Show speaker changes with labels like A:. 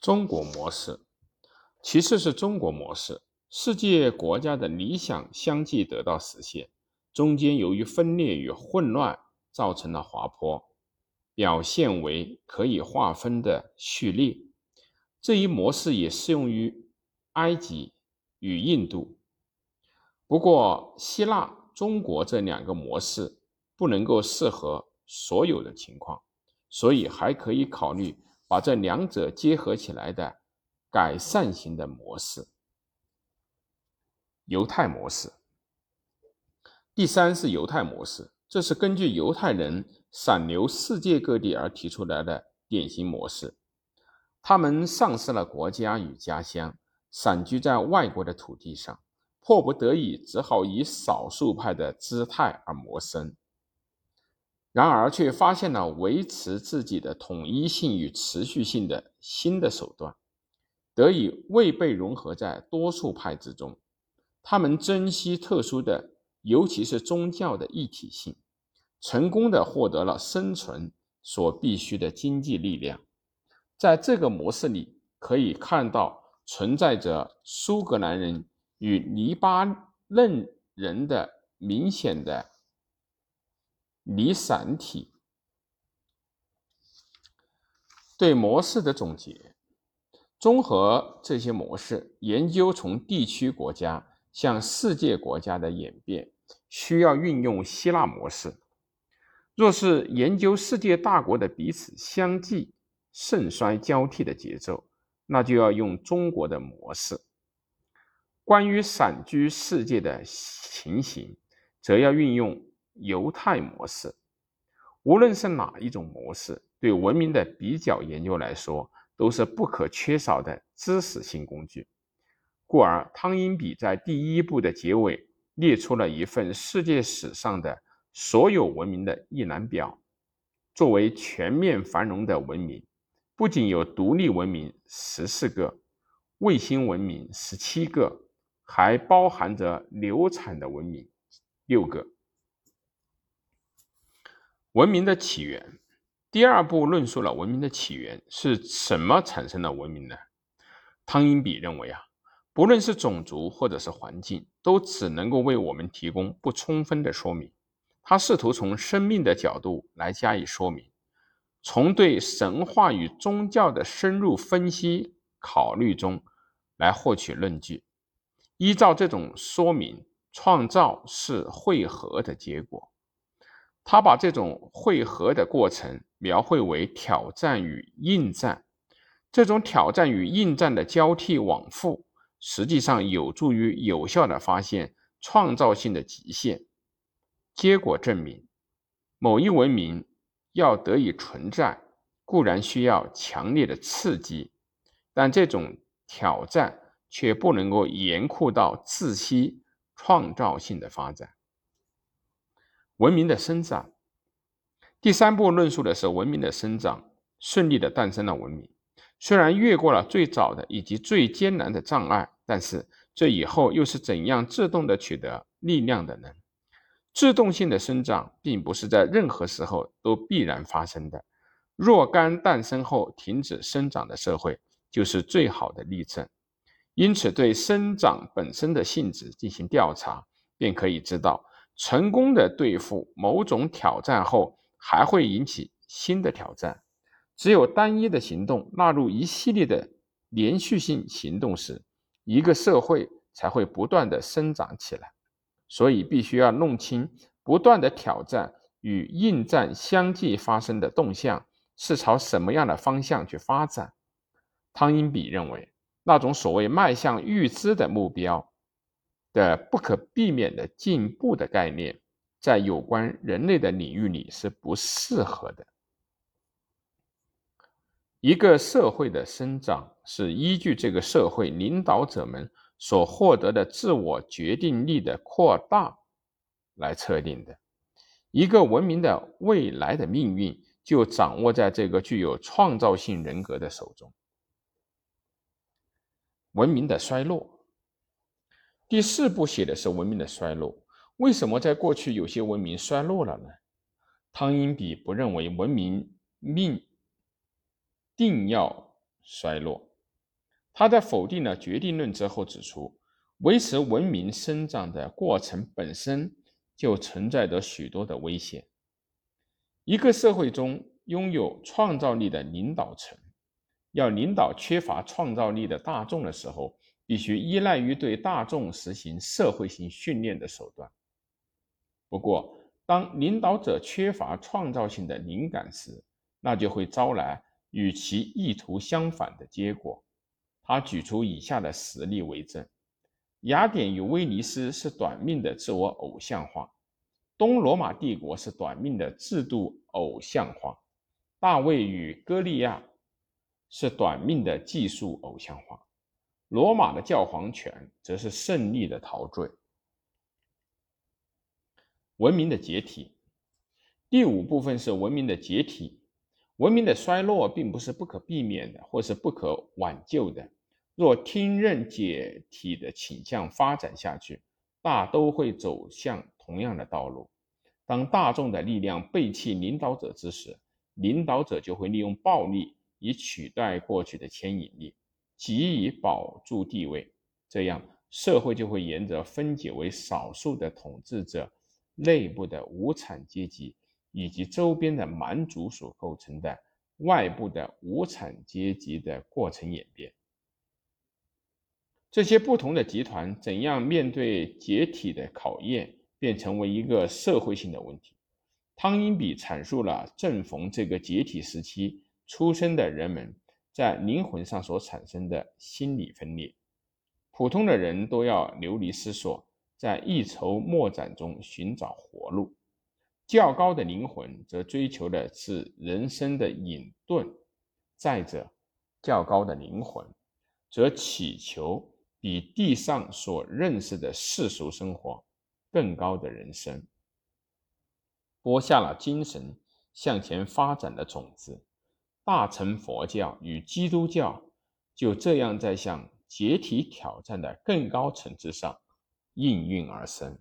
A: 中国模式，其次是中国模式。世界国家的理想相继得到实现，中间由于分裂与混乱造成了滑坡，表现为可以划分的序列。这一模式也适用于埃及与印度。不过，希腊、中国这两个模式不能够适合所有的情况，所以还可以考虑。把这两者结合起来的改善型的模式，犹太模式。第三是犹太模式，这是根据犹太人散流世界各地而提出来的典型模式。他们丧失了国家与家乡，散居在外国的土地上，迫不得已只好以少数派的姿态而谋生。然而，却发现了维持自己的统一性与持续性的新的手段，得以未被融合在多数派之中。他们珍惜特殊的，尤其是宗教的一体性，成功的获得了生存所必需的经济力量。在这个模式里，可以看到存在着苏格兰人与黎巴嫩人的明显的。离散体对模式的总结，综合这些模式，研究从地区国家向世界国家的演变，需要运用希腊模式；若是研究世界大国的彼此相继盛衰交替的节奏，那就要用中国的模式；关于散居世界的情形，则要运用。犹太模式，无论是哪一种模式，对文明的比较研究来说，都是不可缺少的知识性工具。故而，汤因比在第一部的结尾列出了一份世界史上的所有文明的一览表。作为全面繁荣的文明，不仅有独立文明十四个，卫星文明十七个，还包含着流产的文明六个。文明的起源，第二步论述了文明的起源是什么产生了文明呢？汤因比认为啊，不论是种族或者是环境，都只能够为我们提供不充分的说明。他试图从生命的角度来加以说明，从对神话与宗教的深入分析考虑中来获取论据。依照这种说明，创造是汇合的结果。他把这种汇合的过程描绘为挑战与应战，这种挑战与应战的交替往复，实际上有助于有效的发现创造性的极限。结果证明，某一文明要得以存在，固然需要强烈的刺激，但这种挑战却不能够严酷到窒息创造性的发展。文明的生长，第三步论述的是文明的生长顺利的诞生了文明，虽然越过了最早的以及最艰难的障碍，但是这以后又是怎样自动的取得力量的呢？自动性的生长并不是在任何时候都必然发生的。若干诞生后停止生长的社会就是最好的例证。因此，对生长本身的性质进行调查，便可以知道。成功的对付某种挑战后，还会引起新的挑战。只有单一的行动纳入一系列的连续性行动时，一个社会才会不断的生长起来。所以，必须要弄清不断的挑战与应战相继发生的动向是朝什么样的方向去发展。汤因比认为，那种所谓迈向预知的目标。的不可避免的进步的概念，在有关人类的领域里是不适合的。一个社会的生长是依据这个社会领导者们所获得的自我决定力的扩大来测定的。一个文明的未来的命运就掌握在这个具有创造性人格的手中。文明的衰落。第四步写的是文明的衰落。为什么在过去有些文明衰落了呢？汤因比不认为文明命定要衰落，他在否定了决定论之后指出，维持文明生长的过程本身就存在着许多的危险。一个社会中拥有创造力的领导层，要领导缺乏创造力的大众的时候，必须依赖于对大众实行社会性训练的手段。不过，当领导者缺乏创造性的灵感时，那就会招来与其意图相反的结果。他举出以下的实例为证：雅典与威尼斯是短命的自我偶像化。东罗马帝国是短命的制度偶像化，大卫与歌利亚是短命的技术偶像化，罗马的教皇权则是胜利的陶醉。文明的解体，第五部分是文明的解体。文明的衰落并不是不可避免的，或是不可挽救的。若听任解体的倾向发展下去，大都会走向。同样的道路，当大众的力量背弃领导者之时，领导者就会利用暴力以取代过去的牵引力，急以保住地位。这样，社会就会沿着分解为少数的统治者内部的无产阶级以及周边的蛮族所构成的外部的无产阶级的过程演变。这些不同的集团怎样面对解体的考验？便成为一个社会性的问题。汤因比阐述了正逢这个解体时期出生的人们在灵魂上所产生的心理分裂。普通的人都要流离失所，在一筹莫展中寻找活路；较高的灵魂则追求的是人生的隐遁。再者，较高的灵魂则祈求比地上所认识的世俗生活。更高的人生，播下了精神向前发展的种子。大乘佛教与基督教就这样在向解体挑战的更高层次上应运而生。